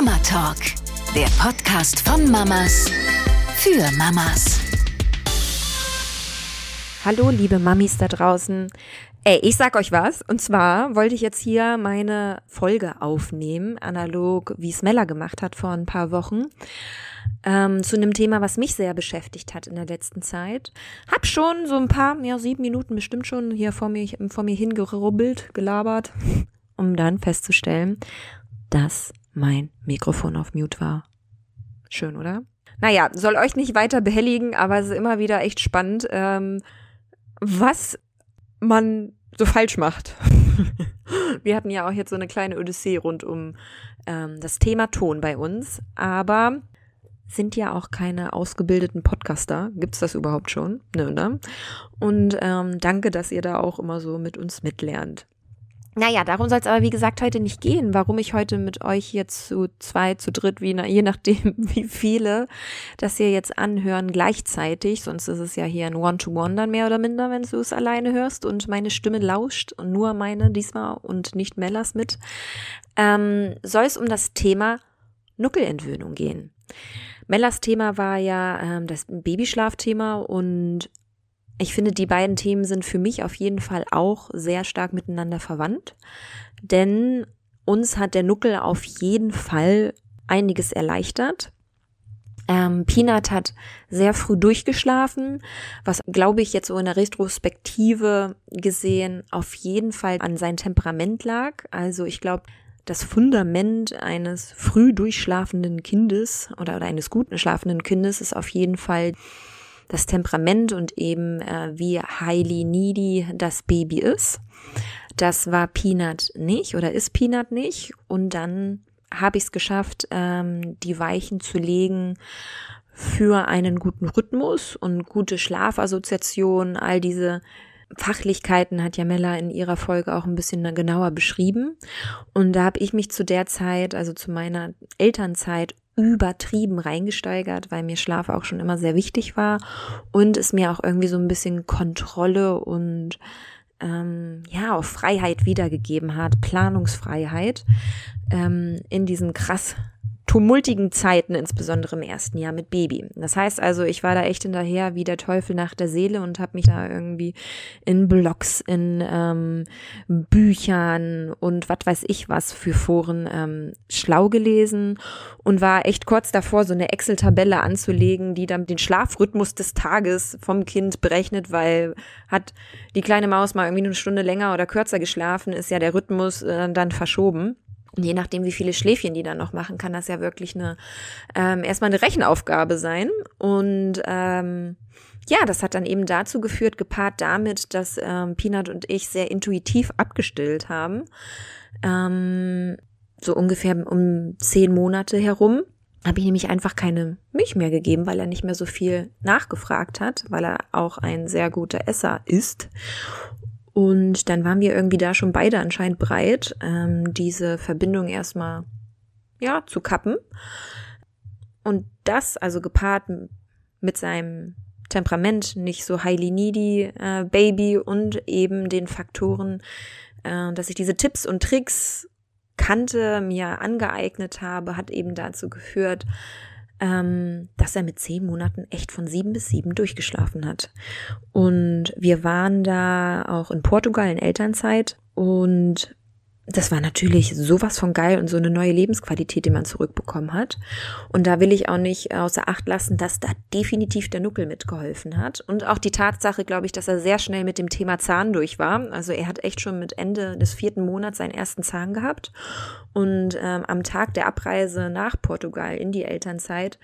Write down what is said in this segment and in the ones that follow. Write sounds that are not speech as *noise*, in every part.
Mama Talk, der Podcast von Mamas für Mamas. Hallo, liebe Mamis da draußen. Ey, ich sag euch was. Und zwar wollte ich jetzt hier meine Folge aufnehmen, analog wie es Mella gemacht hat vor ein paar Wochen, ähm, zu einem Thema, was mich sehr beschäftigt hat in der letzten Zeit. Hab schon so ein paar, ja, sieben Minuten bestimmt schon hier vor mir, vor mir hingerubbelt, gelabert, um dann festzustellen, dass mein Mikrofon auf Mute war. Schön, oder? Naja, soll euch nicht weiter behelligen, aber es ist immer wieder echt spannend, ähm, was man so falsch macht. *laughs* Wir hatten ja auch jetzt so eine kleine Odyssee rund um ähm, das Thema Ton bei uns, aber sind ja auch keine ausgebildeten Podcaster. Gibt's das überhaupt schon? Nö, ne? Und ähm, danke, dass ihr da auch immer so mit uns mitlernt. Naja, darum soll es aber wie gesagt heute nicht gehen. Warum ich heute mit euch jetzt zu zwei, zu dritt, wie, *laughs* je nachdem wie viele das ihr jetzt anhören gleichzeitig, sonst ist es ja hier ein One-to-One dann mehr oder minder, wenn du es alleine hörst und meine Stimme lauscht und nur meine diesmal und nicht Mellas mit, ähm, soll es um das Thema Nuckelentwöhnung gehen. Mellas Thema war ja ähm, das Babyschlafthema und ich finde, die beiden Themen sind für mich auf jeden Fall auch sehr stark miteinander verwandt, denn uns hat der Nuckel auf jeden Fall einiges erleichtert. Ähm, Peanut hat sehr früh durchgeschlafen, was glaube ich jetzt so in der Retrospektive gesehen auf jeden Fall an sein Temperament lag. Also ich glaube, das Fundament eines früh durchschlafenden Kindes oder, oder eines guten schlafenden Kindes ist auf jeden Fall das Temperament und eben äh, wie highly needy das Baby ist. Das war Peanut nicht oder ist Peanut nicht. Und dann habe ich es geschafft, ähm, die Weichen zu legen für einen guten Rhythmus und gute Schlafassoziation, all diese Fachlichkeiten hat Jamella in ihrer Folge auch ein bisschen genauer beschrieben. Und da habe ich mich zu der Zeit, also zu meiner Elternzeit, übertrieben reingesteigert, weil mir Schlaf auch schon immer sehr wichtig war und es mir auch irgendwie so ein bisschen Kontrolle und ähm, ja, auch Freiheit wiedergegeben hat, Planungsfreiheit ähm, in diesen krass tumultigen Zeiten, insbesondere im ersten Jahr mit Baby. Das heißt also, ich war da echt hinterher wie der Teufel nach der Seele und habe mich da irgendwie in Blogs, in ähm, Büchern und was weiß ich was für Foren ähm, schlau gelesen und war echt kurz davor, so eine Excel-Tabelle anzulegen, die dann den Schlafrhythmus des Tages vom Kind berechnet, weil hat die kleine Maus mal irgendwie eine Stunde länger oder kürzer geschlafen, ist ja der Rhythmus äh, dann verschoben. Und je nachdem, wie viele Schläfchen die dann noch machen, kann das ja wirklich eine ähm, erstmal eine Rechenaufgabe sein. Und ähm, ja, das hat dann eben dazu geführt, gepaart damit, dass ähm, Peanut und ich sehr intuitiv abgestillt haben. Ähm, so ungefähr um zehn Monate herum habe ich nämlich einfach keine Milch mehr gegeben, weil er nicht mehr so viel nachgefragt hat, weil er auch ein sehr guter Esser ist. Und dann waren wir irgendwie da schon beide anscheinend bereit, ähm, diese Verbindung erstmal ja zu kappen. Und das, also gepaart mit seinem Temperament, nicht so highly needy äh, Baby und eben den Faktoren, äh, dass ich diese Tipps und Tricks kannte, mir angeeignet habe, hat eben dazu geführt, ähm, dass er mit zehn Monaten echt von sieben bis sieben durchgeschlafen hat. Und wir waren da auch in Portugal in Elternzeit und das war natürlich sowas von geil und so eine neue Lebensqualität, die man zurückbekommen hat. Und da will ich auch nicht außer Acht lassen, dass da definitiv der Nuckel mitgeholfen hat. Und auch die Tatsache, glaube ich, dass er sehr schnell mit dem Thema Zahn durch war. Also er hat echt schon mit Ende des vierten Monats seinen ersten Zahn gehabt. Und ähm, am Tag der Abreise nach Portugal in die Elternzeit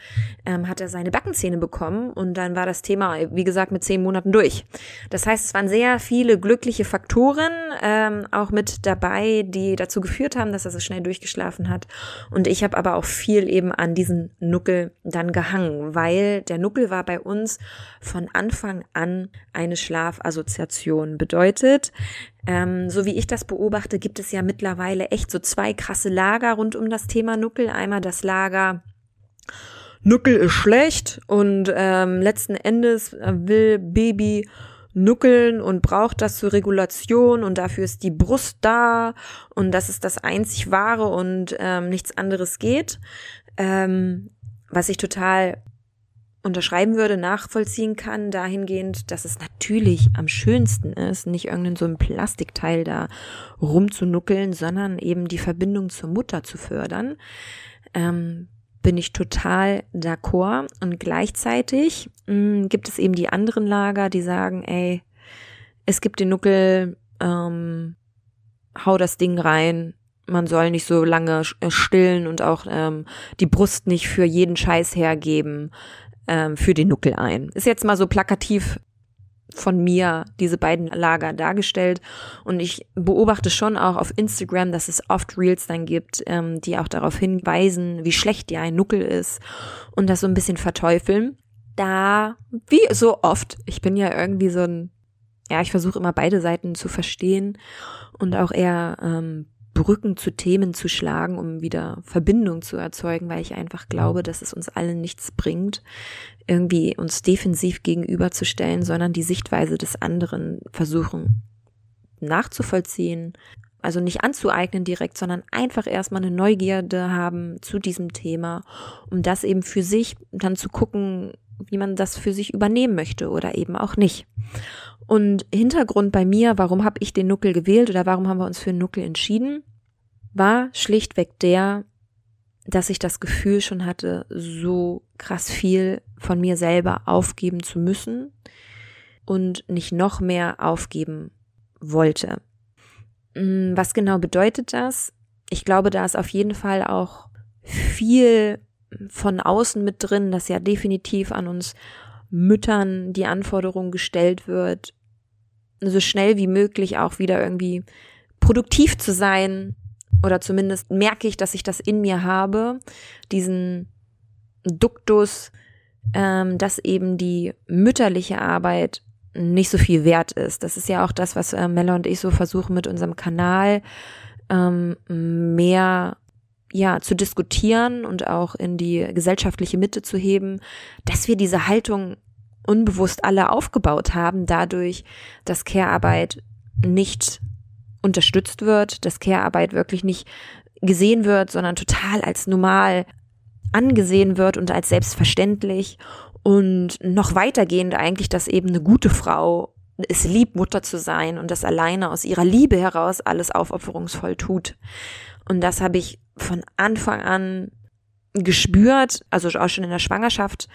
ähm, hat er seine Backenzähne bekommen. Und dann war das Thema, wie gesagt, mit zehn Monaten durch. Das heißt, es waren sehr viele glückliche Faktoren ähm, auch mit dabei, die dazu geführt haben, dass er so schnell durchgeschlafen hat. Und ich habe aber auch viel eben an diesen Nuckel dann gehangen, weil der Nuckel war bei uns von Anfang an eine Schlafassoziation. Bedeutet, ähm, so wie ich das beobachte, gibt es ja mittlerweile echt so zwei krasse Lager rund um das Thema Nuckel. Einmal das Lager Nuckel ist schlecht und ähm, letzten Endes will Baby nuckeln und braucht das zur Regulation und dafür ist die Brust da und das ist das einzig wahre und ähm, nichts anderes geht. Ähm, was ich total unterschreiben würde, nachvollziehen kann, dahingehend, dass es natürlich am schönsten ist, nicht irgendein so ein Plastikteil da rumzunuckeln, sondern eben die Verbindung zur Mutter zu fördern, ähm, bin ich total d'accord. Und gleichzeitig mh, mm, gibt es eben die anderen Lager, die sagen, ey, es gibt den Nuckel, ähm, hau das Ding rein, man soll nicht so lange äh, stillen und auch ähm, die Brust nicht für jeden Scheiß hergeben ähm, für den Nuckel ein. Ist jetzt mal so plakativ von mir diese beiden Lager dargestellt und ich beobachte schon auch auf Instagram, dass es oft Reels dann gibt, ähm, die auch darauf hinweisen, wie schlecht ja ein Nuckel ist und das so ein bisschen verteufeln. Da, wie so oft, ich bin ja irgendwie so ein, ja, ich versuche immer beide Seiten zu verstehen und auch eher ähm, Brücken zu Themen zu schlagen, um wieder Verbindung zu erzeugen, weil ich einfach glaube, dass es uns allen nichts bringt, irgendwie uns defensiv gegenüberzustellen, sondern die Sichtweise des anderen versuchen nachzuvollziehen, also nicht anzueignen direkt, sondern einfach erstmal eine Neugierde haben zu diesem Thema, um das eben für sich dann zu gucken, wie man das für sich übernehmen möchte oder eben auch nicht. Und Hintergrund bei mir, warum habe ich den Nuckel gewählt oder warum haben wir uns für den Nuckel entschieden, war schlichtweg der, dass ich das Gefühl schon hatte, so krass viel von mir selber aufgeben zu müssen und nicht noch mehr aufgeben wollte. Mm, was genau bedeutet das? Ich glaube, da ist auf jeden Fall auch viel von außen mit drin, dass ja definitiv an uns Müttern die Anforderung gestellt wird, so schnell wie möglich auch wieder irgendwie produktiv zu sein. Oder zumindest merke ich, dass ich das in mir habe, diesen Duktus, ähm, dass eben die mütterliche Arbeit nicht so viel wert ist. Das ist ja auch das, was äh, Mella und ich so versuchen mit unserem Kanal ähm, mehr ja, zu diskutieren und auch in die gesellschaftliche Mitte zu heben, dass wir diese Haltung unbewusst alle aufgebaut haben, dadurch, dass Care-Arbeit nicht unterstützt wird, dass Care-Arbeit wirklich nicht gesehen wird, sondern total als normal angesehen wird und als selbstverständlich und noch weitergehend eigentlich, dass eben eine gute Frau es liebt, Mutter zu sein und das alleine aus ihrer Liebe heraus alles aufopferungsvoll tut. Und das habe ich von Anfang an gespürt, also auch schon in der Schwangerschaft.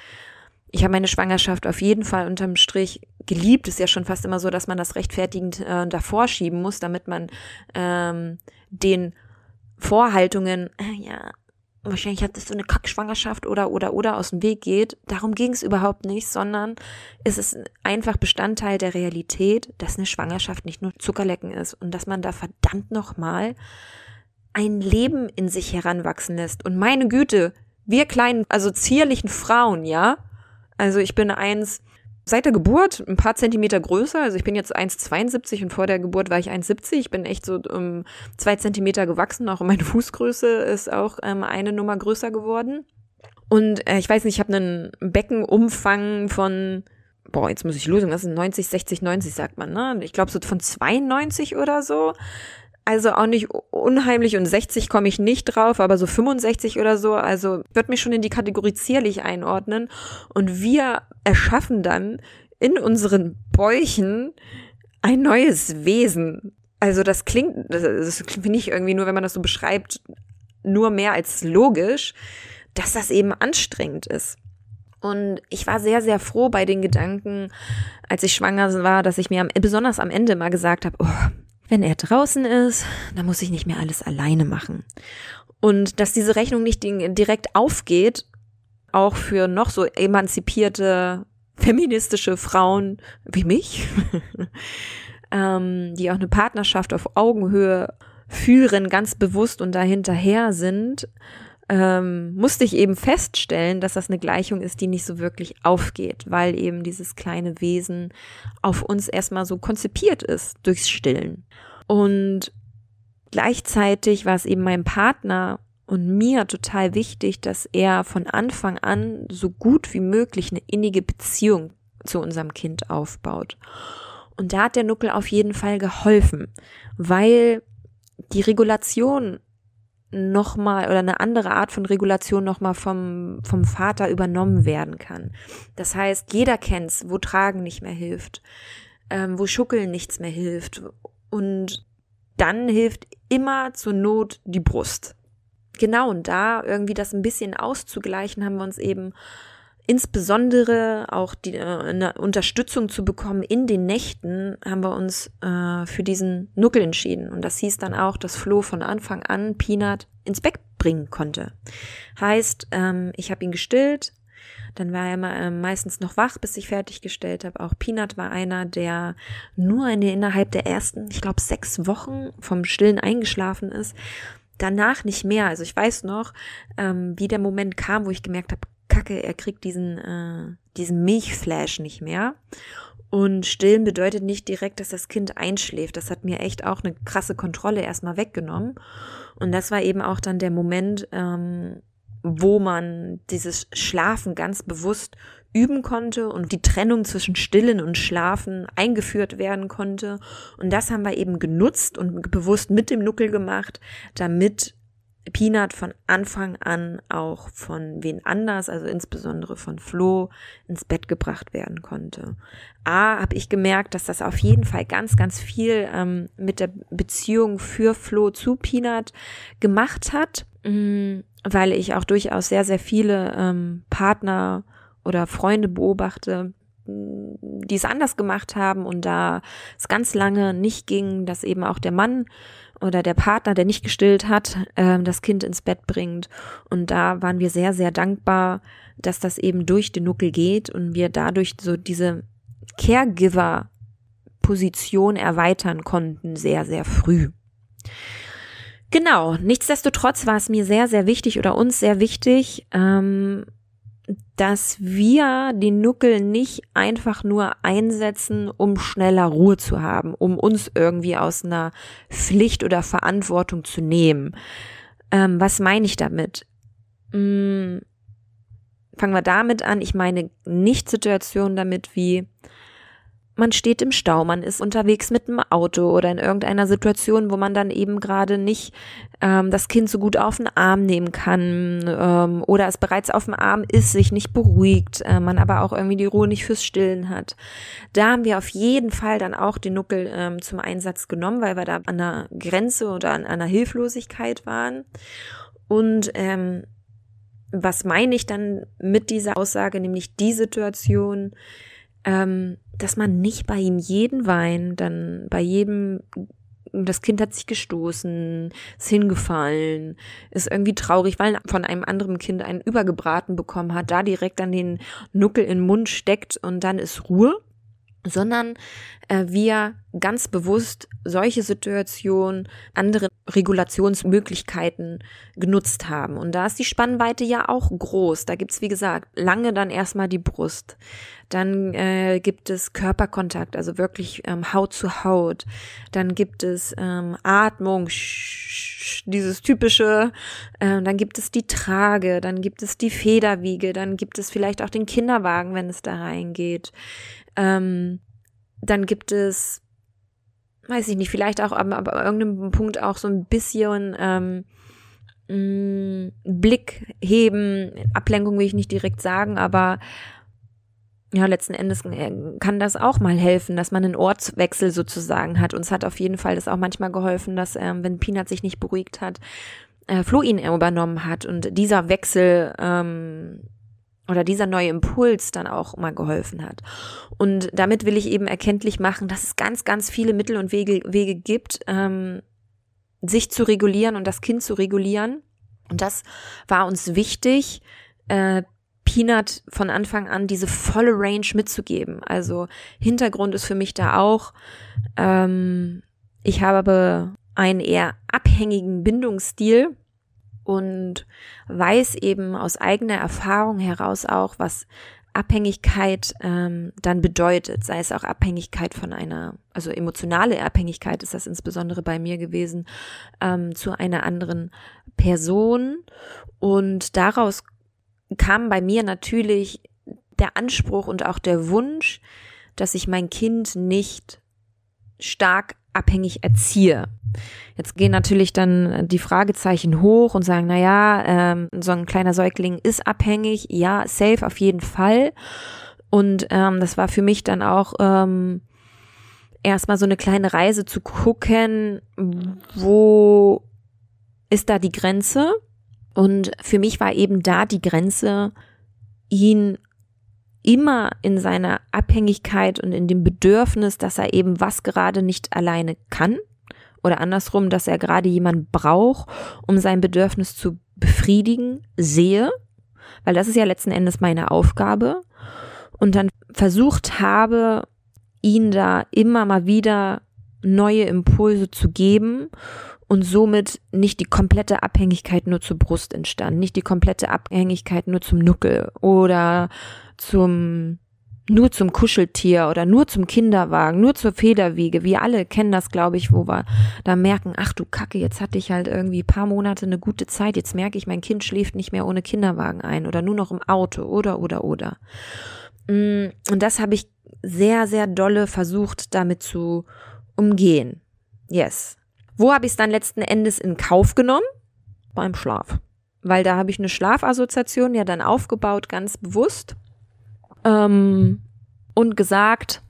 Ich habe meine Schwangerschaft auf jeden Fall unterm Strich geliebt. Ist ja schon fast immer so, dass man das rechtfertigend äh, davor schieben muss, damit man ähm, den Vorhaltungen, äh, ja, wahrscheinlich hat es so eine Kackschwangerschaft oder oder oder aus dem Weg geht. Darum ging es überhaupt nicht, sondern es ist einfach Bestandteil der Realität, dass eine Schwangerschaft nicht nur Zuckerlecken ist und dass man da verdammt nochmal ein Leben in sich heranwachsen lässt. Und meine Güte, wir kleinen, also zierlichen Frauen, ja. Also ich bin eins, seit der Geburt ein paar Zentimeter größer. Also ich bin jetzt 1,72 und vor der Geburt war ich 1,70. Ich bin echt so um zwei Zentimeter gewachsen. Auch meine *laughs* Fußgröße ist auch ähm, eine Nummer größer geworden. Und äh, ich weiß nicht, ich habe einen Beckenumfang von, boah, jetzt muss ich lösen, das sind 90, 60, 90 sagt man, ne? Ich glaube so von 92 oder so. Also auch nicht unheimlich und 60 komme ich nicht drauf, aber so 65 oder so, also wird mich schon in die Kategorie zierlich einordnen. Und wir erschaffen dann in unseren Bäuchen ein neues Wesen. Also das klingt, das finde ich irgendwie nur, wenn man das so beschreibt, nur mehr als logisch, dass das eben anstrengend ist. Und ich war sehr, sehr froh bei den Gedanken, als ich schwanger war, dass ich mir am, besonders am Ende mal gesagt habe, oh, wenn er draußen ist, dann muss ich nicht mehr alles alleine machen. Und dass diese Rechnung nicht direkt aufgeht, auch für noch so emanzipierte feministische Frauen wie mich, *laughs* ähm, die auch eine Partnerschaft auf Augenhöhe führen, ganz bewusst und dahinterher sind, ähm, musste ich eben feststellen, dass das eine Gleichung ist, die nicht so wirklich aufgeht, weil eben dieses kleine Wesen auf uns erstmal so konzipiert ist durchs Stillen. Und gleichzeitig war es eben meinem Partner und mir total wichtig, dass er von Anfang an so gut wie möglich eine innige Beziehung zu unserem Kind aufbaut. Und da hat der Nuckel auf jeden Fall geholfen, weil die Regulation nochmal oder eine andere Art von Regulation nochmal vom, vom Vater übernommen werden kann. Das heißt, jeder kennt's, wo Tragen nicht mehr hilft, ähm, wo Schuckeln nichts mehr hilft. Und dann hilft immer zur Not die Brust. Genau, und da irgendwie das ein bisschen auszugleichen, haben wir uns eben insbesondere auch die äh, eine Unterstützung zu bekommen in den Nächten, haben wir uns äh, für diesen Nuckel entschieden. Und das hieß dann auch, dass Flo von Anfang an Peanut ins Bett bringen konnte. Heißt, ähm, ich habe ihn gestillt, dann war er äh, meistens noch wach, bis ich fertiggestellt habe. Auch Peanut war einer, der nur eine, innerhalb der ersten, ich glaube, sechs Wochen vom Stillen eingeschlafen ist. Danach nicht mehr. Also ich weiß noch, ähm, wie der Moment kam, wo ich gemerkt habe, Kacke, er kriegt diesen, äh, diesen Milchflash nicht mehr. Und stillen bedeutet nicht direkt, dass das Kind einschläft. Das hat mir echt auch eine krasse Kontrolle erstmal weggenommen. Und das war eben auch dann der Moment, ähm, wo man dieses Schlafen ganz bewusst üben konnte und die Trennung zwischen Stillen und Schlafen eingeführt werden konnte. Und das haben wir eben genutzt und bewusst mit dem Nuckel gemacht, damit Peanut von Anfang an auch von wen anders, also insbesondere von Flo, ins Bett gebracht werden konnte. A, habe ich gemerkt, dass das auf jeden Fall ganz, ganz viel ähm, mit der Beziehung für Flo zu Peanut gemacht hat, mh, mm, weil ich auch durchaus sehr, sehr viele ähm, Partner oder Freunde beobachte, mm, die es anders gemacht haben und da es ganz lange nicht ging, dass eben auch der Mann oder der Partner, der nicht gestillt hat, äh, das Kind ins Bett bringt. Und da waren wir sehr, sehr dankbar, dass das eben durch den Nuckel geht und wir dadurch so diese Caregiver-Position erweitern konnten, sehr, sehr früh. Genau, nichtsdestotrotz war es mir sehr, sehr wichtig oder uns sehr wichtig, ähm, dass wir den Nuckel nicht einfach nur einsetzen, um schneller Ruhe zu haben, um uns irgendwie aus einer Pflicht oder Verantwortung zu nehmen. Ähm, was meine ich damit? Hm, fangen wir damit an. Ich meine nicht Situationen damit wie, man steht im Stau, man ist unterwegs mit dem Auto oder in irgendeiner Situation, wo man dann eben gerade nicht ähm, das Kind so gut auf den Arm nehmen kann ähm, oder es bereits auf dem Arm ist, sich nicht beruhigt, äh, man aber auch irgendwie die Ruhe nicht fürs Stillen hat. Da haben wir auf jeden Fall dann auch den Nuckel ähm, zum Einsatz genommen, weil wir da an der Grenze oder an einer Hilflosigkeit waren. Und ähm, was meine ich dann mit dieser Aussage, nämlich die Situation, ähm, dass man nicht bei ihm jeden Wein, dann bei jedem, das Kind hat sich gestoßen, ist hingefallen, ist irgendwie traurig, weil von einem anderen Kind einen übergebraten bekommen hat, da direkt dann den Nuckel in den Mund steckt und dann ist Ruhe, sondern äh, wir ganz bewusst solche Situationen, andere Regulationsmöglichkeiten genutzt haben. Und da ist die Spannweite ja auch groß. Da gibt's wie gesagt, lange dann erstmal die Brust. Dann äh, gibt es Körperkontakt, also wirklich ähm, Haut zu Haut. Dann gibt es ähm, Atmung, dieses typische. Äh, dann gibt es die Trage, dann gibt es die Federwiege, dann gibt es vielleicht auch den Kinderwagen, wenn es da reingeht. Ähm, dann gibt es, weiß ich nicht, vielleicht auch aber, aber irgendeinem Punkt auch so ein bisschen ähm, mh, Blick heben. Ablenkung will ich nicht direkt sagen, aber ja, letzten Endes äh, kann das auch mal helfen, dass man einen Ortswechsel sozusagen hat. Uns hat auf jeden Fall das auch manchmal geholfen, dass ähm, wenn Peanut sich nicht beruhigt hat, äh, Flo ihn übernommen hat und dieser Wechsel ähm, oder dieser neue Impuls dann auch mal geholfen hat. Und damit will ich eben erkenntlich machen, dass es ganz, ganz viele Mittel und Wege, Wege gibt, ähm, sich zu regulieren und das Kind zu regulieren. Und das war uns wichtig, äh, Peanut von Anfang an diese volle Range mitzugeben. Also Hintergrund ist für mich da auch, ähm, ich habe einen eher abhängigen Bindungsstil und weiß eben aus eigener Erfahrung heraus auch, was Abhängigkeit ähm, dann bedeutet, sei es auch Abhängigkeit von einer, also emotionale Abhängigkeit ist das insbesondere bei mir gewesen, ähm, zu einer anderen Person. Und daraus kam bei mir natürlich der Anspruch und auch der Wunsch, dass ich mein Kind nicht stark abhängig erziehe. Jetzt gehen natürlich dann die Fragezeichen hoch und sagen, na ja, ähm, so ein kleiner Säugling ist abhängig. Ja, safe auf jeden Fall. Und ähm, das war für mich dann auch ähm, erstmal so eine kleine Reise zu gucken, wo ist da die Grenze? Und für mich war eben da die Grenze, ihn immer in seiner Abhängigkeit und in dem Bedürfnis, dass er eben was gerade nicht alleine kann oder andersrum, dass er gerade jemand braucht, um sein Bedürfnis zu befriedigen, sehe, weil das ist ja letzten Endes meine Aufgabe. Und dann versucht habe, ihn da immer mal wieder neue Impulse zu geben und somit nicht die komplette Abhängigkeit nur zur Brust entstand, nicht die komplette Abhängigkeit nur zum Nuckel oder zum nur zum Kuscheltier oder nur zum Kinderwagen, nur zur Federwiege. Wir alle kennen das, glaube ich, wo wir da merken, ach du Kacke, jetzt hatte ich halt irgendwie paar Monate eine gute Zeit. Jetzt merke ich, mein Kind schläft nicht mehr ohne Kinderwagen ein oder nur noch im Auto oder oder oder. Mm, und das habe ich sehr, sehr dolle versucht, damit zu umgehen. Yes. Wo habe ich es dann letzten Endes in Kauf genommen? Beim Schlaf. Weil da habe ich eine Schlafassoziation ja dann aufgebaut, ganz bewusst ähm, und gesagt,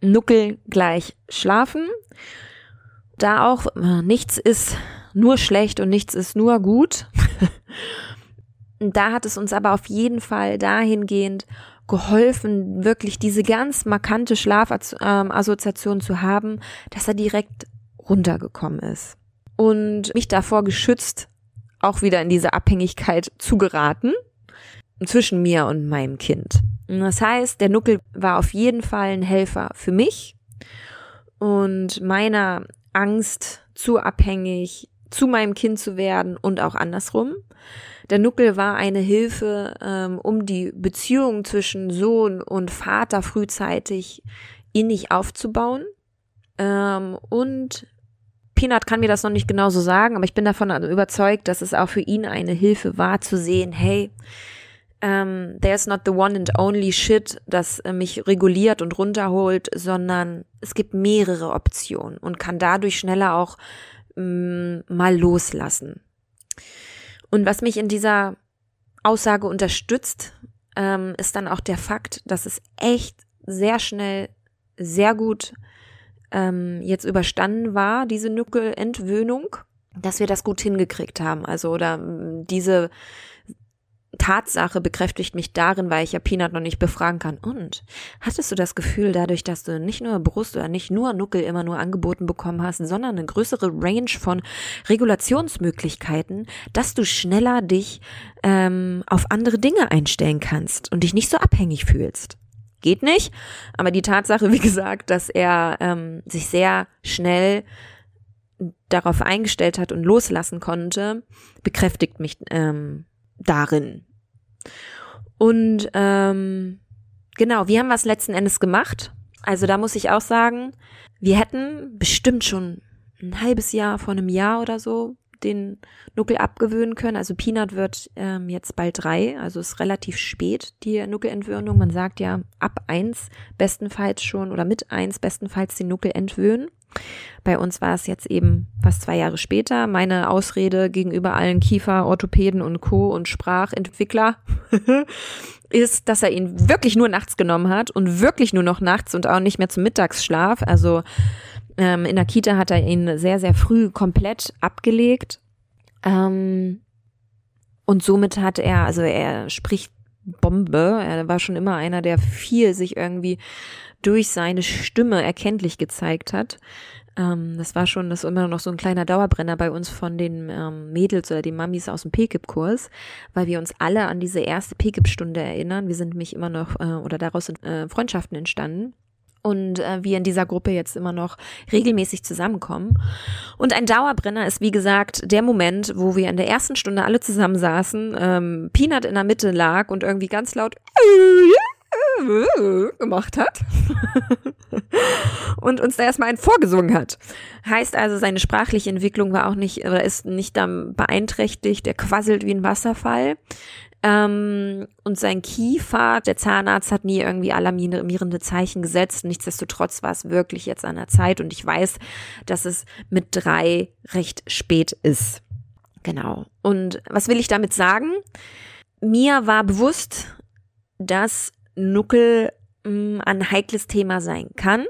Nuckel gleich schlafen. Da auch äh, nichts ist nur schlecht und nichts ist nur gut. da hat es uns aber auf jeden Fall dahingehend geholfen, wirklich diese ganz markante Schlafassoziation zu haben, dass er direkt runtergekommen ist. Und mich davor geschützt, auch wieder in diese Abhängigkeit zu geraten zwischen mir und meinem Kind. Das heißt, der Nuckel war auf jeden Fall ein Helfer für mich und meiner Angst, zu abhängig zu meinem Kind zu werden und auch andersrum. Der Nuckel war eine Hilfe, ähm, um die Beziehung zwischen Sohn und Vater frühzeitig innig aufzubauen. Ähm, und Peanut kann mir das noch nicht genauso sagen, aber ich bin davon überzeugt, dass es auch für ihn eine Hilfe war, zu sehen, hey, ähm, there's not the one and only shit, das äh, mich reguliert und runterholt, sondern es gibt mehrere Optionen und kann dadurch schneller auch mm, mal loslassen. Und was mich in dieser Aussage unterstützt, ähm, ist dann auch der Fakt, dass es echt sehr schnell, sehr gut ähm, jetzt überstanden war, diese Nuckelentwöhnung, dass wir das gut hingekriegt haben. Also oder mm, diese Tatsache bekräftigt mich darin, weil ich ja Peanut noch nicht befragen kann. Und hattest du das Gefühl, dadurch, dass du nicht nur Brust oder nicht nur Nuckel immer nur angeboten bekommen hast, sondern eine größere Range von Regulationsmöglichkeiten, dass du schneller dich ähm, auf andere Dinge einstellen kannst und dich nicht so abhängig fühlst? Geht nicht, aber die Tatsache, *laughs* wie gesagt, dass er ähm, sich sehr schnell darauf eingestellt hat und loslassen konnte, bekräftigt mich ähm, darin. Und ähm, genau, wir haben was letzten Endes gemacht. Also da muss ich auch sagen, wir hätten bestimmt schon ein halbes Jahr vor einem Jahr oder so den Nuckel abgewöhnen können. Also Peanut wird ähm, jetzt bald drei, also ist relativ spät die Nuckelentwöhnung. Man sagt ja ab eins bestenfalls schon oder mit eins bestenfalls den Nuckel entwöhnen. Bei uns war es jetzt eben fast zwei Jahre später. Meine Ausrede gegenüber allen Kiefer, Orthopäden und Co. und Sprachentwickler *laughs* ist, dass er ihn wirklich nur nachts genommen hat und wirklich nur noch nachts und auch nicht mehr zum Mittagsschlaf. Also ähm, in der Kita hat er ihn sehr, sehr früh komplett abgelegt. Ähm, und somit hat er, also er spricht Bombe. Er war schon immer einer, der viel sich irgendwie durch seine Stimme erkenntlich gezeigt hat. Ähm, das war schon, das ist immer noch so ein kleiner Dauerbrenner bei uns von den ähm, Mädels oder den Mamis aus dem PKIP-Kurs, weil wir uns alle an diese erste PKIP-Stunde erinnern. Wir sind nämlich immer noch, äh, oder daraus sind äh, Freundschaften entstanden und äh, wir in dieser Gruppe jetzt immer noch regelmäßig zusammenkommen. Und ein Dauerbrenner ist, wie gesagt, der Moment, wo wir in der ersten Stunde alle zusammen saßen, ähm, Peanut in der Mitte lag und irgendwie ganz laut gemacht hat und uns da erstmal einen vorgesungen hat. Heißt also, seine sprachliche Entwicklung war auch nicht oder ist nicht dann beeinträchtigt, er quasselt wie ein Wasserfall. Ähm, und sein Kiefer, der Zahnarzt hat nie irgendwie alarmierende Zeichen gesetzt. Nichtsdestotrotz war es wirklich jetzt an der Zeit und ich weiß, dass es mit drei recht spät ist. Genau. Und was will ich damit sagen? Mir war bewusst, dass Nuckel mh, mm, ein heikles Thema sein kann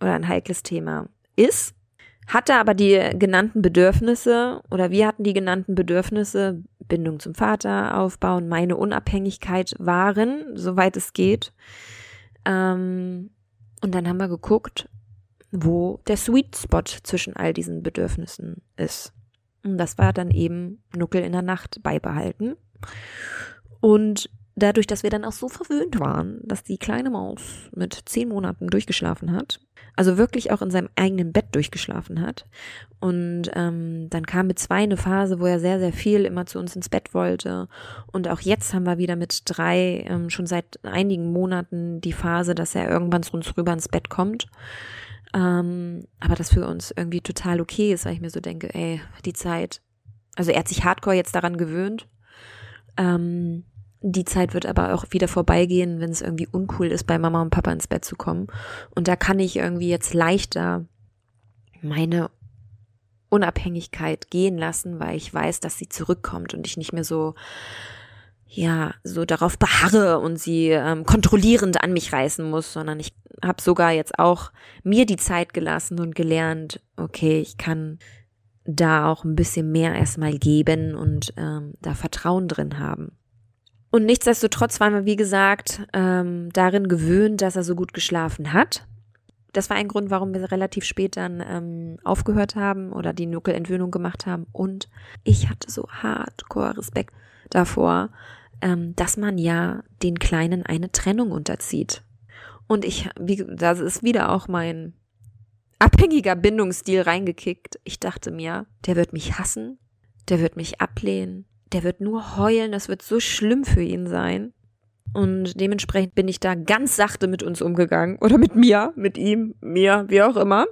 oder ein heikles Thema ist hatte aber die genannten Bedürfnisse oder wir hatten die genannten Bedürfnisse, Bindung zum Vater aufbauen, meine Unabhängigkeit wahren, soweit es geht. Ähm, und dann haben wir geguckt, wo der Sweet Spot zwischen all diesen Bedürfnissen ist. Und das war dann eben Nuckel in der Nacht beibehalten. Und dadurch, dass wir dann auch so verwöhnt waren, dass die kleine Maus mit zehn Monaten durchgeschlafen hat, also wirklich auch in seinem eigenen Bett durchgeschlafen hat. Und ähm, dann kam mit zwei eine Phase, wo er sehr, sehr viel immer zu uns ins Bett wollte. Und auch jetzt haben wir wieder mit drei ähm, schon seit einigen Monaten die Phase, dass er irgendwann zu uns rüber ins Bett kommt. Ähm, aber das für uns irgendwie total okay ist, weil ich mir so denke, ey, die Zeit. Also er hat sich hardcore jetzt daran gewöhnt. Ähm, die Zeit wird aber auch wieder vorbeigehen, wenn es irgendwie uncool ist, bei Mama und Papa ins Bett zu kommen. Und da kann ich irgendwie jetzt leichter meine Unabhängigkeit gehen lassen, weil ich weiß, dass sie zurückkommt und ich nicht mehr so, ja, so darauf beharre und sie ähm, kontrollierend an mich reißen muss, sondern ich habe sogar jetzt auch mir die Zeit gelassen und gelernt, okay, ich kann da auch ein bisschen mehr erstmal geben und ähm, da Vertrauen drin haben. Und nichtsdestotrotz waren wir, wie gesagt, ähm, darin gewöhnt, dass er so gut geschlafen hat. Das war ein Grund, warum wir relativ spät dann ähm, aufgehört haben oder die Nuckelentwöhnung gemacht haben. Und ich hatte so hardcore Respekt davor, ähm, dass man ja den Kleinen eine Trennung unterzieht. Und ich, wie, das ist wieder auch mein abhängiger Bindungsstil reingekickt. Ich dachte mir, der wird mich hassen, der wird mich ablehnen, der wird nur heulen, das wird so schlimm für ihn sein. Und dementsprechend bin ich da ganz sachte mit uns umgegangen oder mit mir, mit ihm, mir, wie auch immer.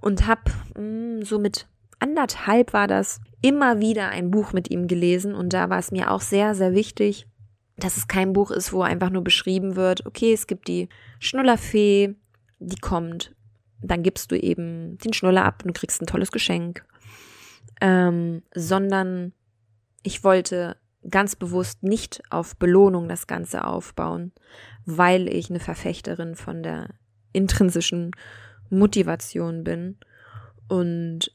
Und hab mh, mm, so mit anderthalb war das immer wieder ein Buch mit ihm gelesen. Und da war es mir auch sehr, sehr wichtig, dass es kein Buch ist, wo einfach nur beschrieben wird, okay, es gibt die Schnullerfee, die kommt, dann gibst du eben den Schnuller ab und kriegst ein tolles Geschenk. Ähm, sondern ich wollte ganz bewusst nicht auf Belohnung das Ganze aufbauen, weil ich eine Verfechterin von der intrinsischen Motivation bin. Und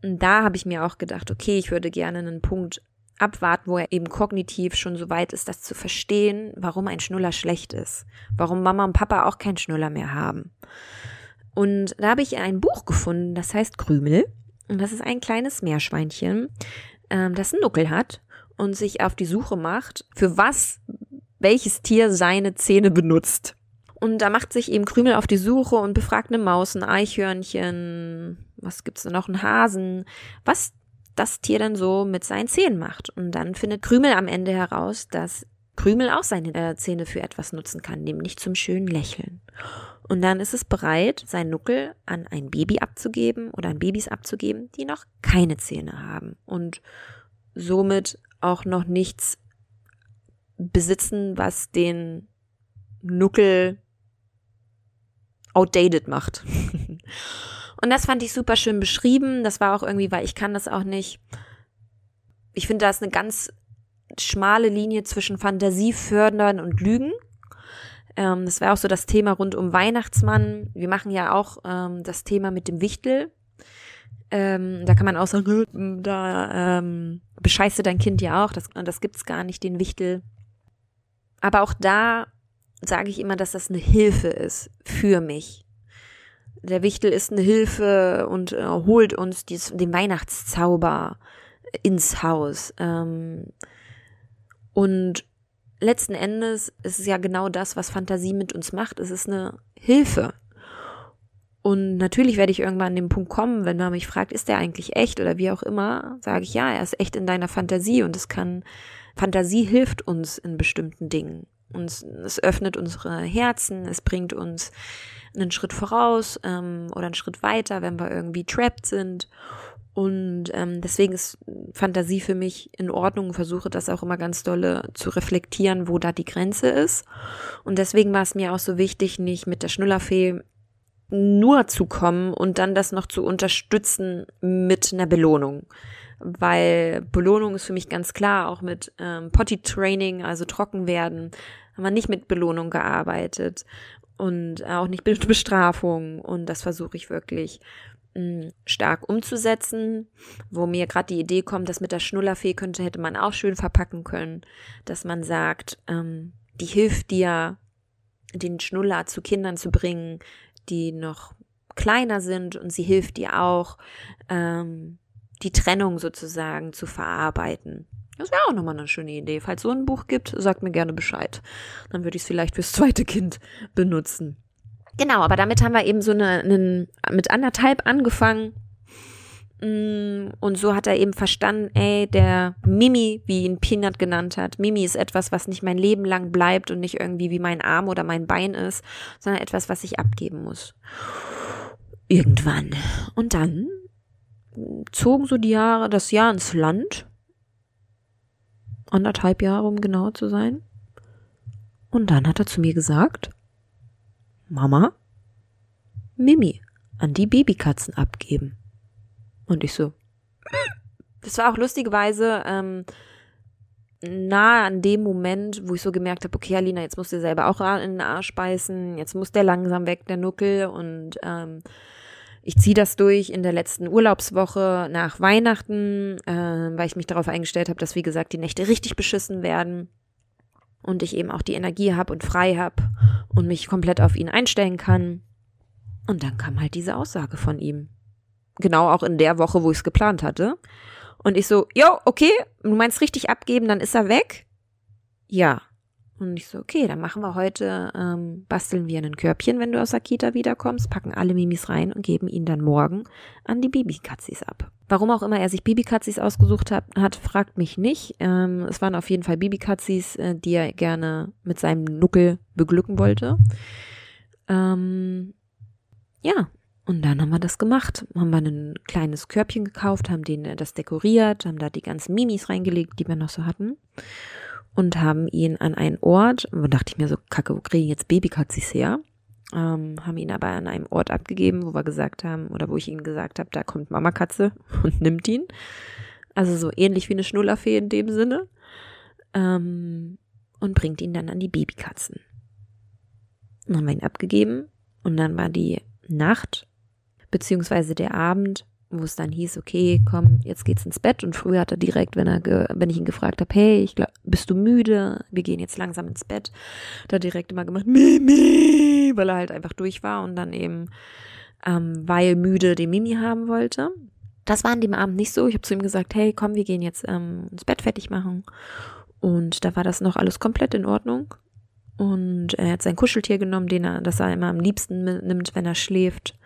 da habe ich mir auch gedacht, okay, ich würde gerne einen Punkt abwarten, wo er eben kognitiv schon so weit ist, das zu verstehen, warum ein Schnuller schlecht ist, warum Mama und Papa auch keinen Schnuller mehr haben. Und da habe ich ein Buch gefunden, das heißt Krümel. Und das ist ein kleines Meerschweinchen, ähm, das einen Nuckel hat und sich auf die Suche macht, für was welches Tier seine Zähne benutzt. Und da macht sich eben Krümel auf die Suche und befragt eine Maus, ein Eichhörnchen, was gibt's denn noch, ein Hasen, was das Tier dann so mit seinen Zähnen macht. Und dann findet Krümel am Ende heraus, dass Krümel auch seine äh, Zähne für etwas nutzen kann, nämlich zum schönen Lächeln. Und dann ist es bereit, seinen Nuckel an ein Baby abzugeben oder an Babys abzugeben, die noch keine Zähne haben und somit auch noch nichts besitzen, was den Nuckel outdated macht. *laughs* und das fand ich super schön beschrieben. Das war auch irgendwie, weil ich kann das auch nicht. Ich finde, da ist eine ganz schmale Linie zwischen Fantasie fördern und Lügen. Ähm, das wäre auch so das Thema rund um Weihnachtsmann. Wir machen ja auch ähm, das Thema mit dem Wichtel. Ähm, da kann man auch sagen, da ähm, bescheiße dein Kind ja auch. Das, das gibt's gar nicht, den Wichtel. Aber auch da sage ich immer, dass das eine Hilfe ist für mich. Der Wichtel ist eine Hilfe und äh, holt uns dies, den Weihnachtszauber ins Haus. Ähm, und letzten Endes ist es ja genau das, was Fantasie mit uns macht. Es ist eine Hilfe. Und natürlich werde ich irgendwann an den Punkt kommen, wenn man mich fragt, ist der eigentlich echt oder wie auch immer, sage ich ja, er ist echt in deiner Fantasie und es kann, Fantasie hilft uns in bestimmten Dingen. Und es öffnet unsere Herzen, es bringt uns einen Schritt voraus ähm, oder einen Schritt weiter, wenn wir irgendwie trapped sind. Und ähm, deswegen ist Fantasie für mich in Ordnung und versuche das auch immer ganz dolle zu reflektieren, wo da die Grenze ist. Und deswegen war es mir auch so wichtig, nicht mit der Schnullerfee nur zu kommen und dann das noch zu unterstützen mit einer Belohnung. Weil Belohnung ist für mich ganz klar, auch mit ähm, Potty Training, also trocken werden, haben wir nicht mit Belohnung gearbeitet und auch nicht mit Bestrafung. Und das versuche ich wirklich stark umzusetzen, wo mir gerade die Idee kommt, dass mit der Schnullerfee könnte, hätte man auch schön verpacken können, dass man sagt, ähm, die hilft dir, den Schnuller zu Kindern zu bringen, die noch kleiner sind und sie hilft dir auch, ähm, die Trennung sozusagen zu verarbeiten. Das wäre auch nochmal eine schöne Idee. Falls so ein Buch gibt, sagt mir gerne Bescheid. Dann würde ich es vielleicht fürs zweite Kind benutzen. Genau, aber damit haben wir eben so eine, einen, mit anderthalb angefangen. Mm, und so hat er eben verstanden, ey, der Mimi, wie ihn Peanut genannt hat, Mimi ist etwas, was nicht mein Leben lang bleibt und nicht irgendwie wie mein Arm oder mein Bein ist, sondern etwas, was ich abgeben muss. Irgendwann. Und dann zogen so die Jahre, das Jahr ins Land. Anderthalb Jahre, um genauer zu sein. Und dann hat er zu mir gesagt, Mama, Mimi an die Babykatzen abgeben. Und ich so, das war auch lustigerweise ähm, nah an dem Moment, wo ich so gemerkt habe, okay, Alina, jetzt musst du selber auch in den Arsch beißen, jetzt muss der langsam weg, der Nuckel. Und ähm, ich ziehe das durch in der letzten Urlaubswoche nach Weihnachten, äh, weil ich mich darauf eingestellt habe, dass, wie gesagt, die Nächte richtig beschissen werden und ich eben auch die Energie habe und frei habe und mich komplett auf ihn einstellen kann. Und dann kam halt diese Aussage von ihm. Genau auch in der Woche, wo ich es geplant hatte. Und ich so, jo, okay, du meinst richtig abgeben, dann ist er weg? Ja. Und ich so, okay, dann machen wir heute, ähm, basteln wir ein Körbchen, wenn du aus der Kita wiederkommst, packen alle Mimis rein und geben ihn dann morgen an die Babykatzis ab. Warum auch immer er sich Babykatzis ausgesucht hat, hat fragt mich nicht. Ähm, es waren auf jeden Fall Babykatzis, äh, die er gerne mit seinem Nuckel beglücken wollte. Ähm, ja, und dann haben wir das gemacht. Haben wir ein kleines Körbchen gekauft, haben den äh, das dekoriert, haben da die ganzen Mimis reingelegt, die wir noch so hatten und haben ihn an einen Ort, da dachte ich mir so, kacke, wo kriegen jetzt Babykatzis her? Ähm, haben ihn aber an einem Ort abgegeben, wo wir gesagt haben, oder wo ich ihnen gesagt habe, da kommt Mama Katze *laughs* und nimmt ihn. Also so ähnlich wie eine Schnullerfee in dem Sinne. Ähm, und bringt ihn dann an die Babykatzen. Dann haben wir ihn abgegeben und dann war die Nacht, beziehungsweise der Abend wo es dann hieß, okay, komm, jetzt geht's ins Bett. Und früher hat er direkt, wenn er, wenn ich ihn gefragt habe, hey, ich glaub, bist du müde? Wir gehen jetzt langsam ins Bett. Da direkt immer gemacht, Mimi, weil er halt einfach durch war und dann eben, ähm, weil müde den Mimi haben wollte. Das war an dem Abend nicht so. Ich habe zu ihm gesagt, hey, komm, wir gehen jetzt ähm, ins Bett fertig machen. Und da war das noch alles komplett in Ordnung. Und er hat sein Kuscheltier genommen, den er, das er immer am liebsten nimmt, wenn er schläft.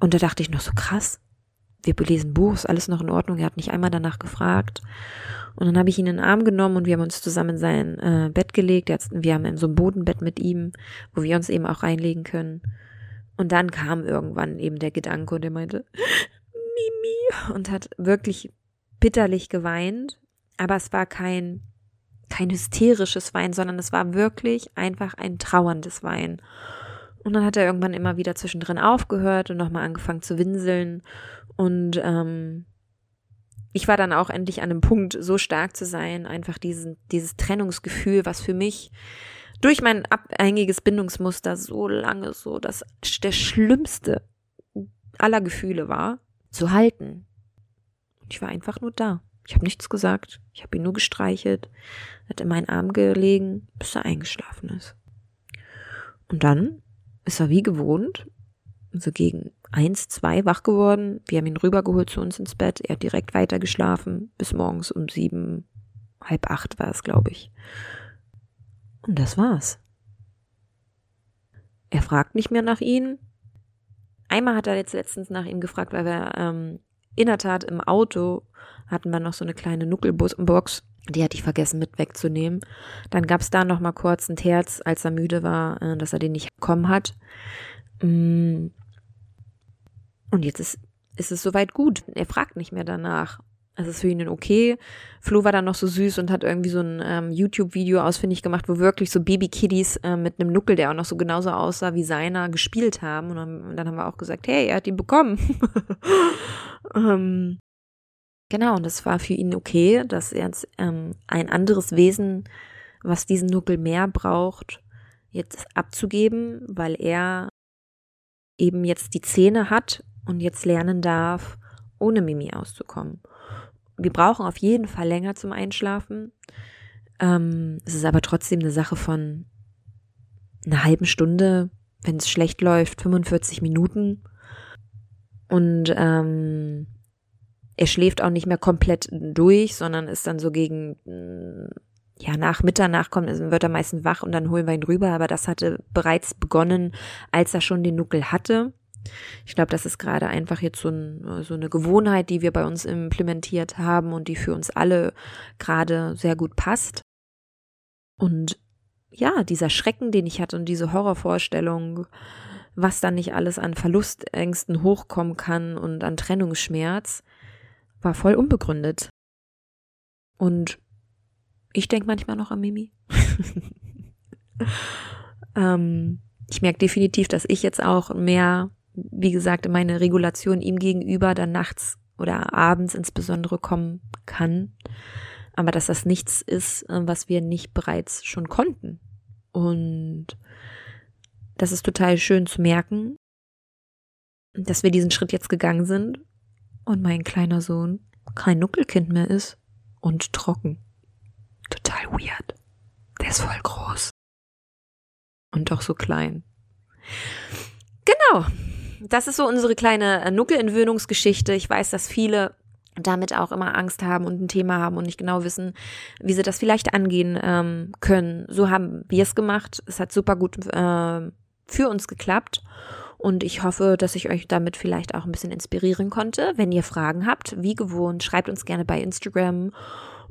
Und da dachte ich noch so krass. Wir lesen Buch, ist alles noch in Ordnung. Er hat nicht einmal danach gefragt. Und dann habe ich ihn in den Arm genommen und wir haben uns zusammen in sein äh, Bett gelegt. Hat, wir haben in so ein Bodenbett mit ihm, wo wir uns eben auch reinlegen können. Und dann kam irgendwann eben der Gedanke und er meinte, *laughs* Mimi, und hat wirklich bitterlich geweint. Aber es war kein, kein hysterisches Wein, sondern es war wirklich einfach ein trauerndes Wein. Und dann hat er irgendwann immer wieder zwischendrin aufgehört und nochmal angefangen zu winseln. Und ähm, ich war dann auch endlich an dem Punkt, so stark zu sein, einfach diesen, dieses Trennungsgefühl, was für mich durch mein abhängiges Bindungsmuster so lange so das der schlimmste aller Gefühle war, zu halten. Und ich war einfach nur da. Ich habe nichts gesagt. Ich habe ihn nur gestreichelt, hat in meinen Arm gelegen, bis er eingeschlafen ist. Und dann ist er wie gewohnt, so gegen eins, zwei wach geworden. Wir haben ihn rübergeholt zu uns ins Bett. Er hat direkt weiter geschlafen. Bis morgens um sieben, halb acht war es, glaube ich. Und das war's. Er fragt nicht mehr nach ihm. Einmal hat er jetzt letztens nach ihm gefragt, weil wir ähm, in der Tat im Auto hatten wir noch so eine kleine Nuckelbox die hatte ich vergessen mit wegzunehmen. Dann gab es da noch mal kurz ein Terz, als er müde war, äh, dass er den nicht bekommen hat. Mm. Und jetzt ist ist es soweit gut. Er fragt nicht mehr danach. Es ist für ihn okay. Flo war dann noch so süß und hat irgendwie so ein ähm, YouTube-Video ausfindig gemacht, wo wirklich so Baby-Kiddies äh, mit einem Nuckel, der auch noch so genauso aussah wie seiner, gespielt haben. Und dann, und dann haben wir auch gesagt, hey, er hat ihn bekommen. *laughs* ähm, genau, und das war für ihn okay, dass er jetzt ähm, ein anderes Wesen, was diesen Nuckel mehr braucht, jetzt abzugeben, weil er eben jetzt die Zähne hat und jetzt lernen darf, ohne Mimi auszukommen. Wir brauchen auf jeden Fall länger zum Einschlafen. Ähm, es ist aber trotzdem eine Sache von einer halben Stunde, wenn es schlecht läuft, 45 Minuten. Und ähm, er schläft auch nicht mehr komplett durch, sondern ist dann so gegen ja, nach Mitternacht kommt, wird er meistens wach und dann holen wir ihn rüber, aber das hatte bereits begonnen, als er schon den Nuckel hatte. Ich glaube, das ist gerade einfach jetzt so, ein, so, eine Gewohnheit, die wir bei uns implementiert haben und die für uns alle gerade sehr gut passt. Und ja, dieser Schrecken, den ich hatte und diese Horrorvorstellung, was dann nicht alles an Verlustängsten hochkommen kann und an Trennungsschmerz, war voll unbegründet. Und ich denke manchmal noch an Mimi. *laughs* ähm, ich merke definitiv, dass ich jetzt auch mehr wie gesagt, meine Regulation ihm gegenüber dann nachts oder abends insbesondere kommen kann. Aber dass das nichts ist, äh, was wir nicht bereits schon konnten. Und das ist total schön zu merken, dass wir diesen Schritt jetzt gegangen sind und mein kleiner Sohn kein Nuckelkind mehr ist und trocken. Total weird. Der ist voll groß. Und doch so klein. Genau das ist so unsere kleine äh, Nuckelentwöhnungsgeschichte. Ich weiß, dass viele damit auch immer Angst haben und ein Thema haben und nicht genau wissen, wie sie das vielleicht angehen ähm, können. So haben wir es gemacht. Es hat super gut äh, für uns geklappt. Und ich hoffe, dass ich euch damit vielleicht auch ein bisschen inspirieren konnte. Wenn ihr Fragen habt, wie gewohnt, schreibt uns gerne bei Instagram.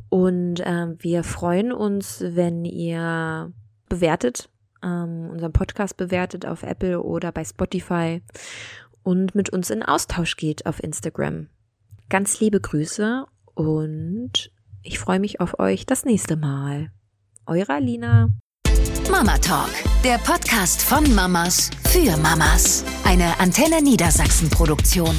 Und äh, wir freuen uns, wenn ihr bewertet ähm, unseren Podcast bewertet auf Apple oder bei Spotify und mit uns in Austausch geht auf Instagram. Ganz liebe Grüße und ich freue mich auf euch das nächste Mal. Eure Alina. Mama Talk, der Podcast von Mamas für Mamas. Eine Antenne Niedersachsen Produktion.